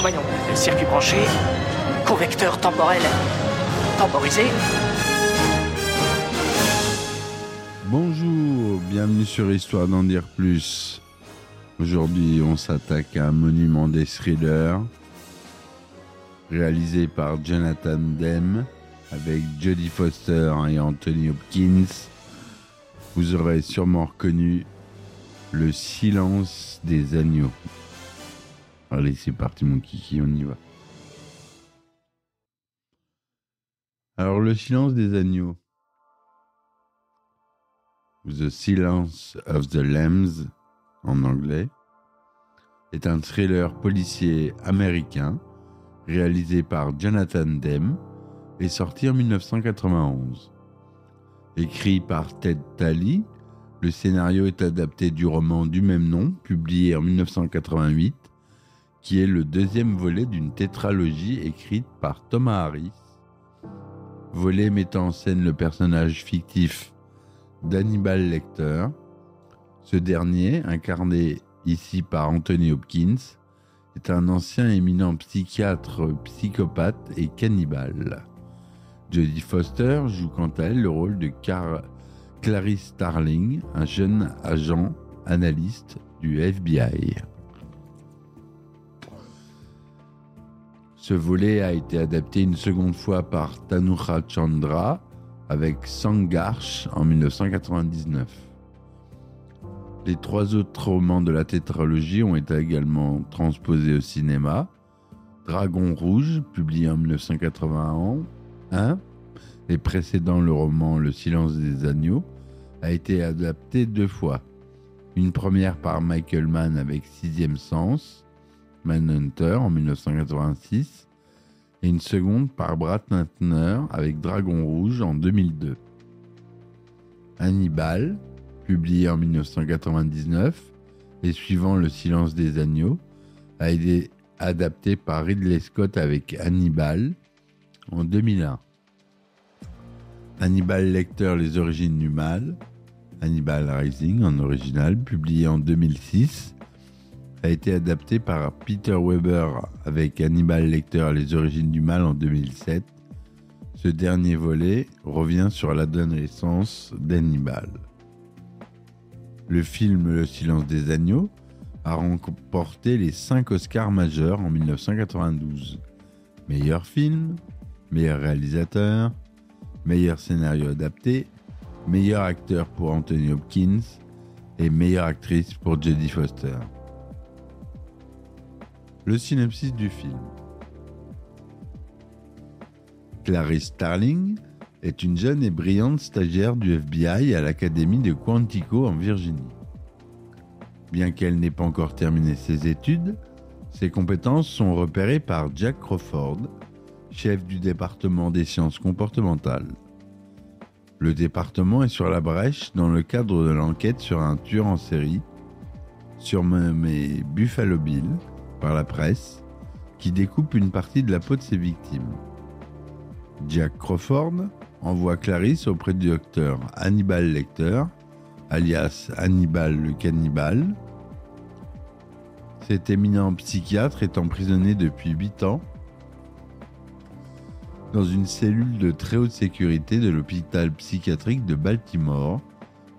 Voyons, circuit branché, convecteur temporel temporisé. Bonjour, bienvenue sur Histoire d'en dire plus. Aujourd'hui, on s'attaque à un monument des thrillers réalisé par Jonathan Demme avec Jodie Foster et Anthony Hopkins. Vous aurez sûrement reconnu Le silence des agneaux. Allez, c'est parti mon kiki, on y va. Alors, Le silence des agneaux. The Silence of the Lambs en anglais, est un thriller policier américain réalisé par Jonathan Demme et sorti en 1991. Écrit par Ted Talley, le scénario est adapté du roman du même nom, publié en 1988, qui est le deuxième volet d'une tétralogie écrite par Thomas Harris, volet mettant en scène le personnage fictif d'Hannibal Lecter. Ce dernier, incarné ici par Anthony Hopkins, est un ancien éminent psychiatre, psychopathe et cannibale. Jodie Foster joue quant à elle le rôle de Clarice Starling, un jeune agent analyste du FBI. Ce volet a été adapté une seconde fois par Tanuja Chandra avec Sangarsh en 1999. Les trois autres romans de la tétralogie ont été également transposés au cinéma. Dragon Rouge, publié en 1981, et précédant le roman Le silence des agneaux, a été adapté deux fois. Une première par Michael Mann avec Sixième Sens, Manhunter en 1986, et une seconde par Brad Nantner avec Dragon Rouge en 2002. Hannibal, publié en 1999 et suivant Le silence des agneaux, a été adapté par Ridley Scott avec Hannibal en 2001. Hannibal Lecter Les origines du mal, Hannibal Rising en original, publié en 2006, a été adapté par Peter Weber avec Hannibal Lecter Les origines du mal en 2007. Ce dernier volet revient sur l'adolescence d'Hannibal. Le film Le silence des agneaux a remporté les 5 Oscars majeurs en 1992. Meilleur film, meilleur réalisateur, meilleur scénario adapté, meilleur acteur pour Anthony Hopkins et meilleure actrice pour Jodie Foster. Le synopsis du film. Clarice Starling est une jeune et brillante stagiaire du FBI à l'académie de Quantico en Virginie. Bien qu'elle n'ait pas encore terminé ses études, ses compétences sont repérées par Jack Crawford, chef du département des sciences comportementales. Le département est sur la brèche dans le cadre de l'enquête sur un tueur en série, surnommé Buffalo Bill par la presse, qui découpe une partie de la peau de ses victimes. Jack Crawford envoie Clarisse auprès du docteur Hannibal Lecter, alias Hannibal le cannibale. Cet éminent psychiatre est emprisonné depuis 8 ans dans une cellule de très haute sécurité de l'hôpital psychiatrique de Baltimore,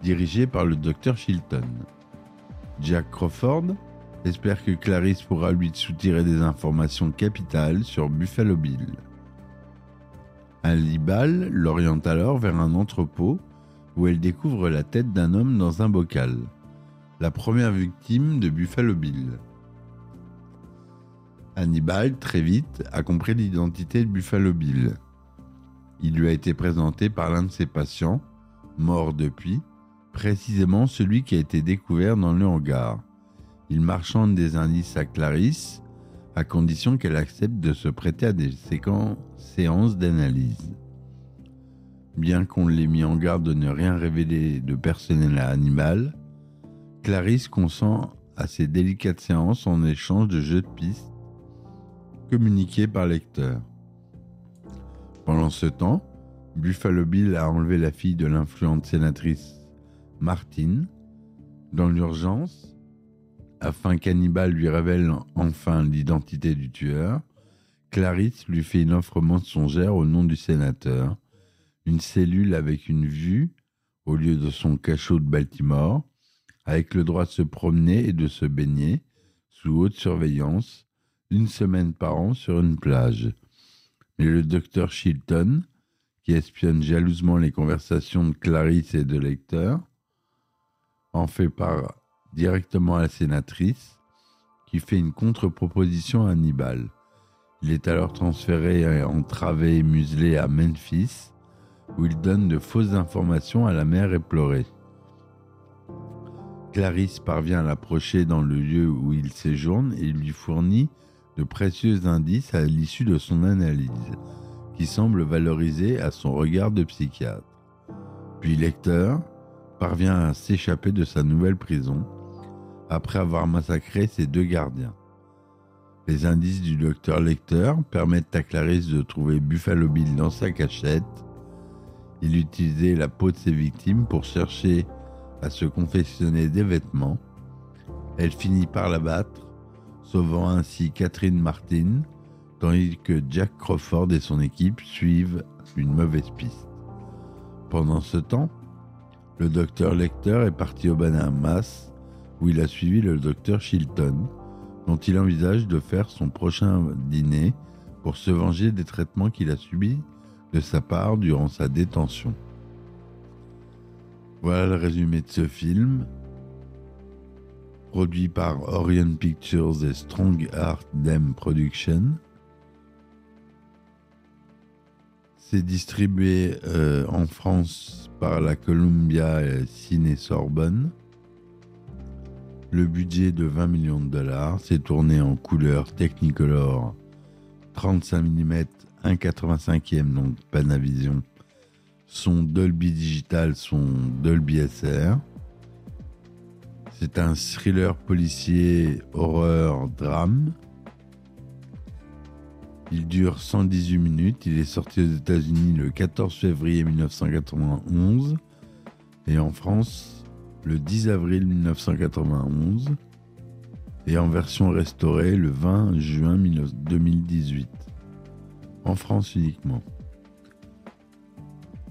dirigée par le docteur Chilton. Jack Crawford espère que Clarisse pourra lui soutirer des informations capitales sur Buffalo Bill. Hannibal l'oriente alors vers un entrepôt où elle découvre la tête d'un homme dans un bocal, la première victime de Buffalo Bill. Hannibal, très vite, a compris l'identité de Buffalo Bill. Il lui a été présenté par l'un de ses patients, mort depuis, précisément celui qui a été découvert dans le hangar. Il marchande des indices à Clarisse, à condition qu'elle accepte de se prêter à des séances d'analyse. Bien qu'on l'ait mis en garde de ne rien révéler de personnel à Animal, Clarisse consent à ces délicates séances en échange de jeux de pistes communiqués par lecteur. Pendant ce temps, Buffalo Bill a enlevé la fille de l'influente sénatrice Martine dans l'urgence afin qu'Hannibal lui révèle enfin l'identité du tueur. Clarisse lui fait une offre mensongère au nom du sénateur, une cellule avec une vue au lieu de son cachot de Baltimore, avec le droit de se promener et de se baigner sous haute surveillance une semaine par an sur une plage. Mais le docteur Chilton, qui espionne jalousement les conversations de Clarisse et de Lecteur, en fait part directement à la sénatrice, qui fait une contre-proposition à Hannibal. Il est alors transféré entravé et muselé à Memphis, où il donne de fausses informations à la mère éplorée. Clarisse parvient à l'approcher dans le lieu où il séjourne et lui fournit de précieux indices à l'issue de son analyse, qui semble valoriser à son regard de psychiatre. Puis Lecteur parvient à s'échapper de sa nouvelle prison après avoir massacré ses deux gardiens. Les indices du docteur Lecteur permettent à Clarisse de trouver Buffalo Bill dans sa cachette. Il utilisait la peau de ses victimes pour chercher à se confectionner des vêtements. Elle finit par l'abattre, sauvant ainsi Catherine Martin, tandis que Jack Crawford et son équipe suivent une mauvaise piste. Pendant ce temps, le docteur Lecter est parti au Bahamas, où il a suivi le docteur Chilton, dont il envisage de faire son prochain dîner pour se venger des traitements qu'il a subis de sa part durant sa détention. Voilà le résumé de ce film, produit par Orion Pictures et Strong Art Dem Production. C'est distribué euh, en France par la Columbia Ciné Sorbonne. Le budget de 20 millions de dollars, c'est tourné en couleur Technicolor 35 mm 1,85e, donc Panavision son Dolby Digital, son Dolby SR. C'est un thriller policier, horreur, drame. Il dure 118 minutes. Il est sorti aux États-Unis le 14 février 1991 et en France le 10 avril 1991 et en version restaurée le 20 juin 2018. En France uniquement.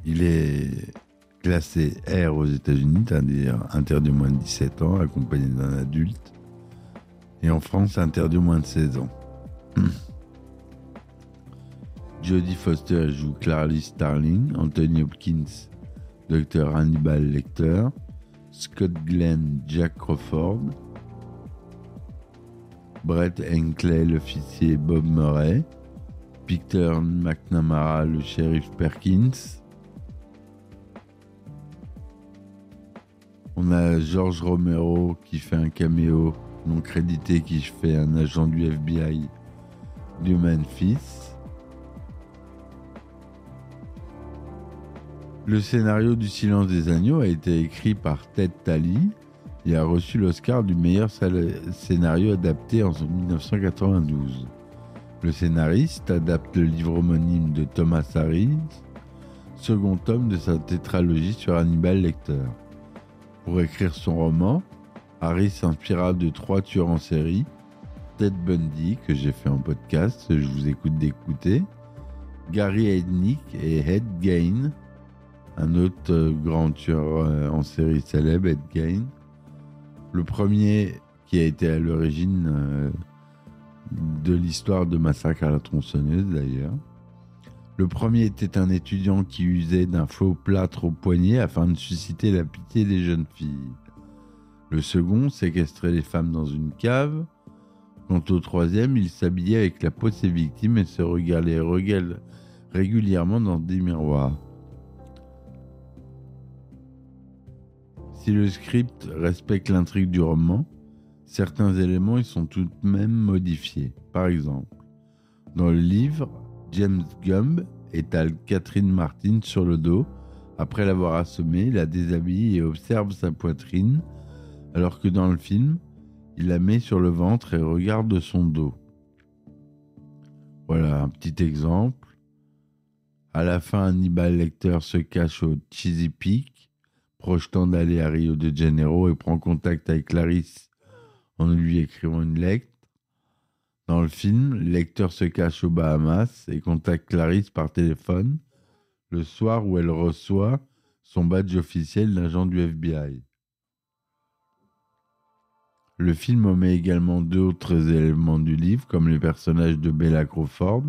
Il est classé R aux États-Unis, c'est-à-dire interdit moins de 17 ans, accompagné d'un adulte. Et en France, interdit moins de 16 ans. Jodie Foster joue Clarice Starling, Anthony Hopkins, Dr. Hannibal Lecter, Scott Glenn, Jack Crawford, Brett Henkley, l'officier Bob Murray, Peter McNamara, le shérif Perkins, On a George Romero qui fait un caméo non crédité qui fait un agent du FBI du Memphis. Le scénario du Silence des Agneaux a été écrit par Ted Talley et a reçu l'Oscar du meilleur scénario adapté en 1992. Le scénariste adapte le livre homonyme de Thomas Harris, second tome de sa tétralogie sur Hannibal Lecter. Pour écrire son roman, Harry s'inspira de trois tueurs en série, Ted Bundy, que j'ai fait en podcast, je vous écoute d'écouter, Gary Hednick et Ed Gain, un autre euh, grand tueur euh, en série célèbre, Ed Gain. Le premier qui a été à l'origine euh, de l'histoire de Massacre à la tronçonneuse d'ailleurs. Le premier était un étudiant qui usait d'un faux plâtre au poignet afin de susciter la pitié des jeunes filles. Le second séquestrait les femmes dans une cave. Quant au troisième, il s'habillait avec la peau de ses victimes et se regardait régulièrement dans des miroirs. Si le script respecte l'intrigue du roman, certains éléments y sont tout de même modifiés. Par exemple, dans le livre, James Gumb étale Catherine Martin sur le dos. Après l'avoir assommée, la déshabille et observe sa poitrine, alors que dans le film, il la met sur le ventre et regarde son dos. Voilà un petit exemple. À la fin, Hannibal Lecter se cache au Cheesy Peak, projetant d'aller à Rio de Janeiro et prend contact avec Clarisse en lui écrivant une lettre. Dans le film, Lecter se cache aux Bahamas et contacte Clarisse par téléphone le soir où elle reçoit son badge officiel d'agent du FBI. Le film omet également d'autres éléments du livre, comme le personnage de Bella Crawford,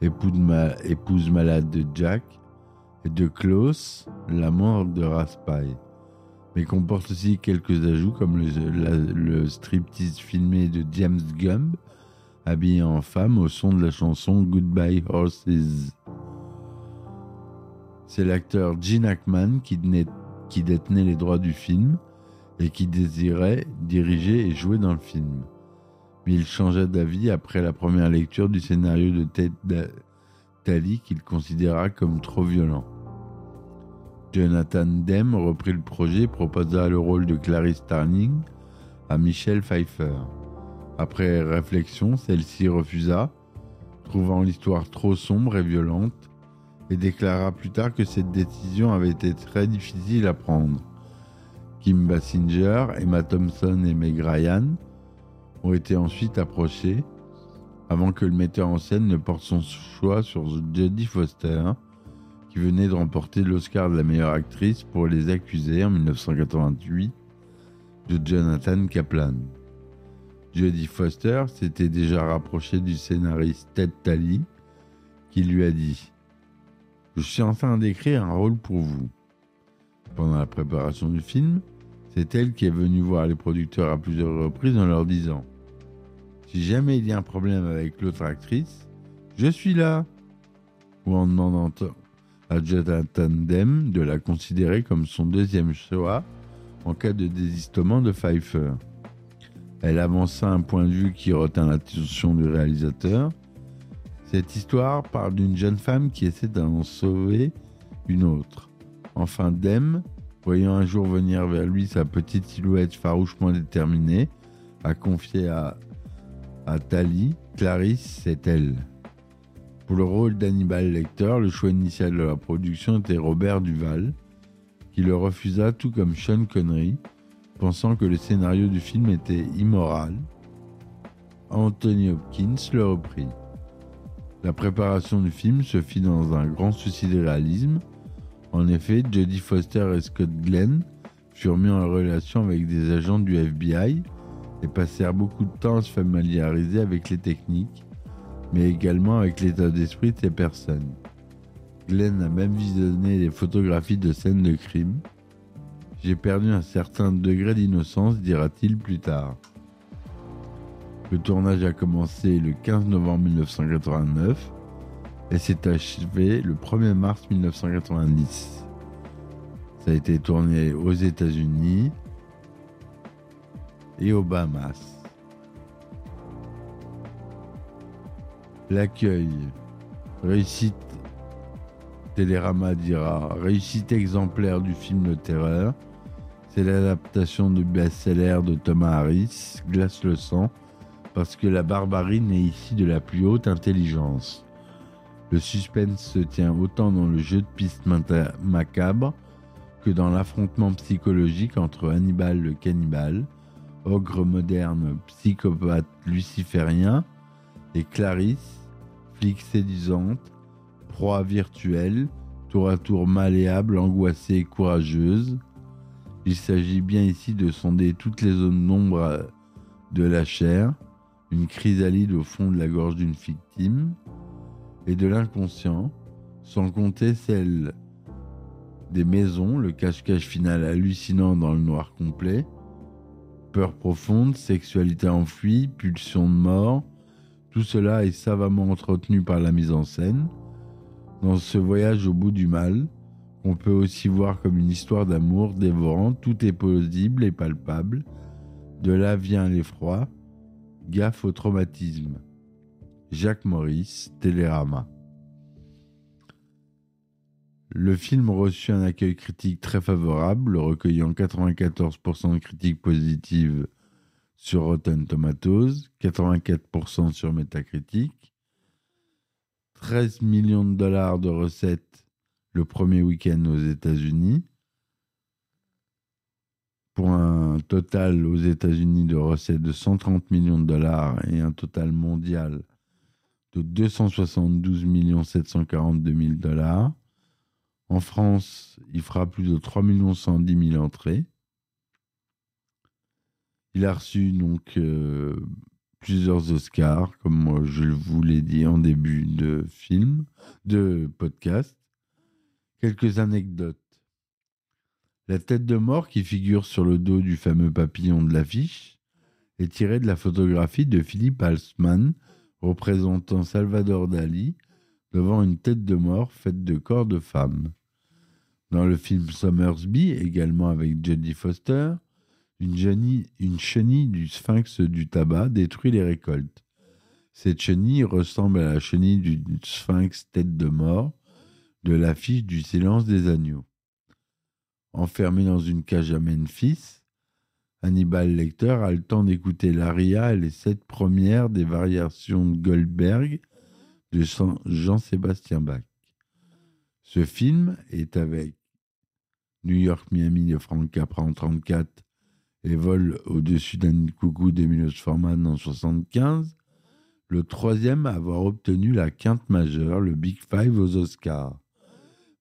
épouse, malade de Jack, et de Klaus, la mort de Raspail, mais comporte aussi quelques ajouts comme le, le striptease filmé de James Gumb, habillé en femme au son de la chanson Goodbye Horses. C'est l'acteur Gene Hackman qui, détenait les droits du film et qui désirait diriger et jouer dans le film. Mais il changea d'avis après la première lecture du scénario de Ted Tally qu'il considéra comme trop violent. Jonathan Demme reprit le projet et proposa le rôle de Clarice Starling à Michelle Pfeiffer. Après réflexion, celle-ci refusa, trouvant l'histoire trop sombre et violente, et déclara plus tard que cette décision avait été très difficile à prendre. Kim Basinger, Emma Thompson et Meg Ryan ont été ensuite approchés avant que le metteur en scène ne porte son choix sur Jodie Foster, qui venait de remporter l'Oscar de la meilleure actrice pour Les Accusés en 1988 de Jonathan Kaplan. Jodie Foster s'était déjà rapprochée du scénariste Ted Talley, qui lui a dit Je suis en train d'écrire un rôle pour vous. Pendant la préparation du film, c'est elle qui est venue voir les producteurs à plusieurs reprises en leur disant Si jamais il y a un problème avec l'autre actrice, je suis là. Ou en demandant à Jonathan Demme de la considérer comme son deuxième choix en cas de désistement de Pfeiffer. Elle avança un point de vue qui retint l'attention du réalisateur. Cette histoire parle d'une jeune femme qui essaie d'en sauver une autre. Enfin, Demme voyant un jour venir vers lui sa petite silhouette farouchement déterminée, a confié à, à Tali Clarisse, c'est elle. Pour le rôle d'Hannibal Lecter, le choix initial de la production était Robert Duval, qui le refusa tout comme Sean Connery, pensant que le scénario du film était immoral. Anthony Hopkins le reprit. La préparation du film se fit dans un grand souci de réalisme, en effet, Jodie Foster et Scott Glenn furent mis en relation avec des agents du FBI et passèrent beaucoup de temps à se familiariser avec les techniques, mais également avec l'état d'esprit de ces personnes. Glenn a même visionné des photographies de scènes de crime. J'ai perdu un certain degré d'innocence, dira-t-il plus tard. Le tournage a commencé le 15 novembre 1989 et s'est achevé le 1er mars 1990. Ça a été tourné aux États-Unis et aux Bahamas. L'accueil. Réussite. Télérama dira réussite exemplaire du film de terreur. C'est l'adaptation du best-seller de Thomas Harris, Glace le sang, parce que la barbarie naît ici de la plus haute intelligence. Le suspense se tient autant dans le jeu de piste macabre que dans l'affrontement psychologique entre Hannibal le cannibale, ogre moderne psychopathe luciférien, et Clarisse, flic séduisante, proie virtuelle, tour à tour malléable, angoissée et courageuse. Il s'agit bien ici de sonder toutes les zones d'ombre de la chair, une chrysalide au fond de la gorge d'une victime, et de l'inconscient, sans compter celle des maisons, le cache-cache final hallucinant dans le noir complet, peur profonde, sexualité enfouie, pulsion de mort, tout cela est savamment entretenu par la mise en scène. Dans ce voyage au bout du mal, qu'on peut aussi voir comme une histoire d'amour dévorant, tout est plausible et palpable. De là vient l'effroi, gaffe au traumatisme. Jacques Maurice, Télérama. Le film reçut un accueil critique très favorable, recueillant 94% de critiques positives sur Rotten Tomatoes, 84% sur Metacritic, 13 millions de dollars de recettes le premier week-end aux États-Unis, pour un total aux États-Unis de recettes de 130 millions de dollars et un total mondial de 272 742 000 dollars. En France, il fera plus de 3 110 000 entrées. Il a reçu donc euh, plusieurs Oscars, comme je vous l'ai dit en début de film, de podcast. Quelques anecdotes. La tête de mort qui figure sur le dos du fameux papillon de l'affiche est tirée de la photographie de Philippe Halsman représentant Salvador Dali devant une tête de mort faite de corps de femme. Dans le film Somersby, également avec Jodie Foster, une, chenille du sphinx du tabac détruit les récoltes. Cette chenille ressemble à la chenille du sphinx tête de mort de l'affiche du silence des agneaux. Enfermé dans une cage à Memphis, Hannibal Lecter a le temps d'écouter l'aria et les sept premières des variations de Goldberg de Jean-Sébastien Bach. Ce film est avec New York-Miami de Frank Capra en 34 et Vol au-dessus d'un coucou d'Emilio Forman en 75, le troisième à avoir obtenu la quinte majeure, le Big Five aux Oscars.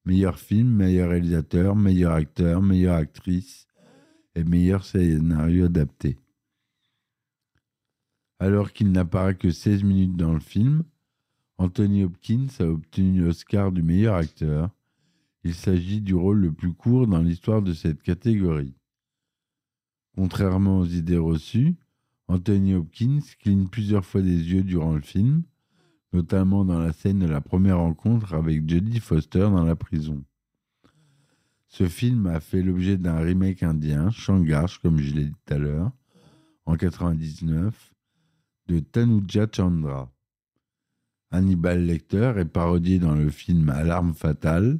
Meilleur film, meilleur réalisateur, meilleur acteur, meilleure actrice et meilleur scénario adapté. Alors qu'il n'apparaît que 16 minutes dans le film, Anthony Hopkins a obtenu l'Oscar du meilleur acteur. Il s'agit du rôle le plus court dans l'histoire de cette catégorie. Contrairement aux idées reçues, Anthony Hopkins cligne plusieurs fois des yeux durant le film, notamment dans la scène de la première rencontre avec Jodie Foster dans la prison. Ce film a fait l'objet d'un remake indien, Shangarsh, comme je l'ai dit tout à l'heure, en 99, de Tanuja Chandra. Hannibal Lecter est parodié dans le film Alarme fatale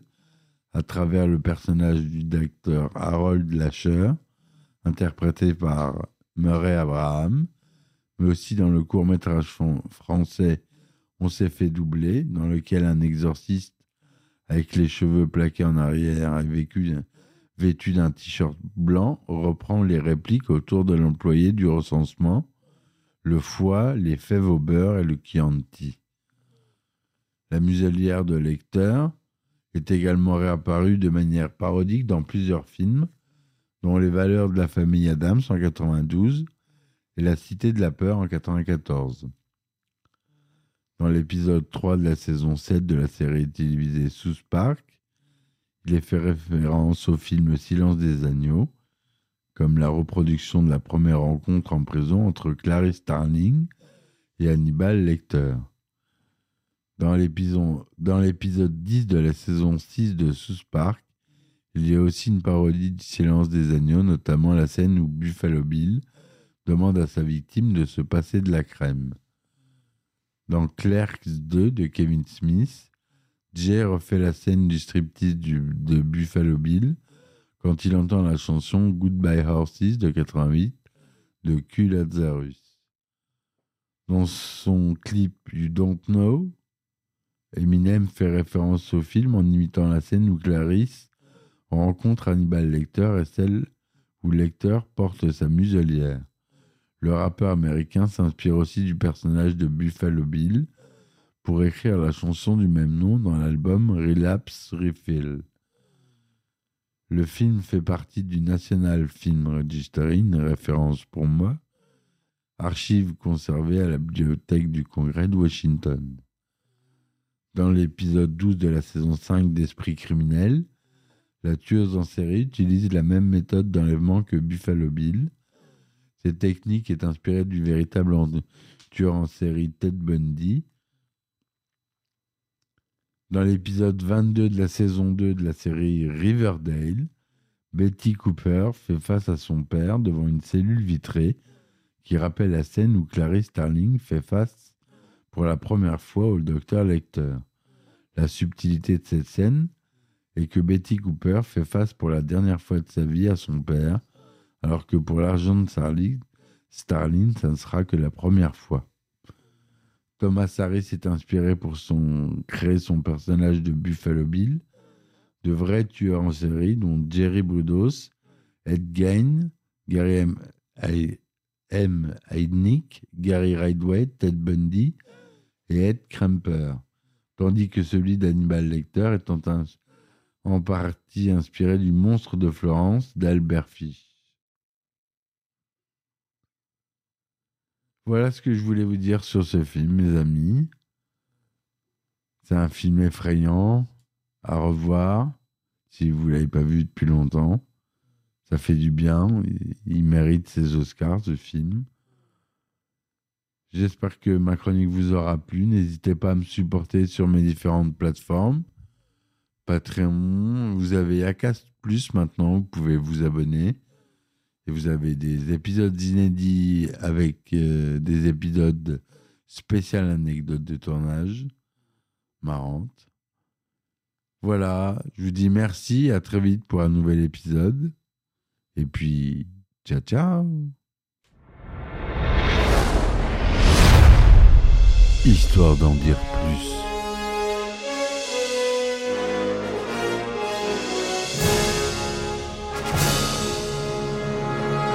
à travers le personnage du docteur Harold Lasher, interprété par Murray Abraham, mais aussi dans le court métrage français On s'est fait doubler, dans lequel un exorciste avec les cheveux plaqués en arrière et vêtu d'un t-shirt blanc reprend les répliques autour de l'employé du recensement, le foie, les fèves au beurre et le Chianti. La muselière de lecteur est également réapparue de manière parodique dans plusieurs films, dont Les valeurs de la famille Adams en 92 et La cité de la peur en 94. Dans l'épisode 3 de la saison 7 de la série télévisée Sous Park, il est fait référence au film Silence des agneaux, comme la reproduction de la première rencontre en prison entre Clarice Starling et Hannibal Lecter. Dans l'épisode 10 de la saison 6 de Sous Park, il y a aussi une parodie du silence des agneaux, notamment la scène où Buffalo Bill demande à sa victime de se passer de la crème. Dans Clerks 2 de Kevin Smith, Jay refait la scène du striptease de Buffalo Bill quand il entend la chanson Goodbye Horses de 88 de Q Lazarus. Dans son clip You Don't Know, Eminem fait référence au film en imitant la scène où Clarice rencontre Hannibal Lecter et celle où Lecter porte sa muselière. Le rappeur américain s'inspire aussi du personnage de Buffalo Bill pour écrire la chanson du même nom dans l'album Relapse Refill. Le film fait partie du National Film Registry, référence pour moi, archive conservée à la bibliothèque du Congrès de Washington. Dans l'épisode 12 de la saison 5 d'Esprit criminel, la tueuse en série utilise la même méthode d'enlèvement que Buffalo Bill. Cette technique est inspirée du véritable tueur en série Ted Bundy. Dans l'épisode 22 de la saison 2 de la série Riverdale, Betty Cooper fait face à son père devant une cellule vitrée qui rappelle la scène où Clarice Starling fait face pour la première fois au docteur Lecter. La subtilité de cette scène est que Betty Cooper fait face pour la dernière fois de sa vie à son père, alors que pour l'argent de Starling, Starling, ça ne sera que la première fois. Thomas Harris s'est inspiré pour créer son personnage de Buffalo Bill, de vrais tueurs en série, dont Jerry Brudos, Ed Gein, Gary M. Heidnick, Gary Ridgway, Ted Bundy et Ed Kramper, tandis que celui d'Hannibal Lecter étant en partie inspiré du monstre de Florence d'Albert Fish. Voilà ce que je voulais vous dire sur ce film, mes amis. C'est un film effrayant à revoir si vous ne l'avez pas vu depuis longtemps. Ça fait du bien. Il mérite ses Oscars, ce film. J'espère que ma chronique vous aura plu. N'hésitez pas à me supporter sur mes différentes plateformes. Patreon, vous avez Acast Plus maintenant, vous pouvez vous abonner. Et vous avez des épisodes inédits avec euh, des épisodes spéciales anecdotes de tournage. Marrantes. Voilà, je vous dis merci, à très vite pour un nouvel épisode. Et puis, ciao ciao Histoire d'en dire plus.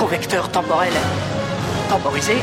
convecteur temporel temporisé,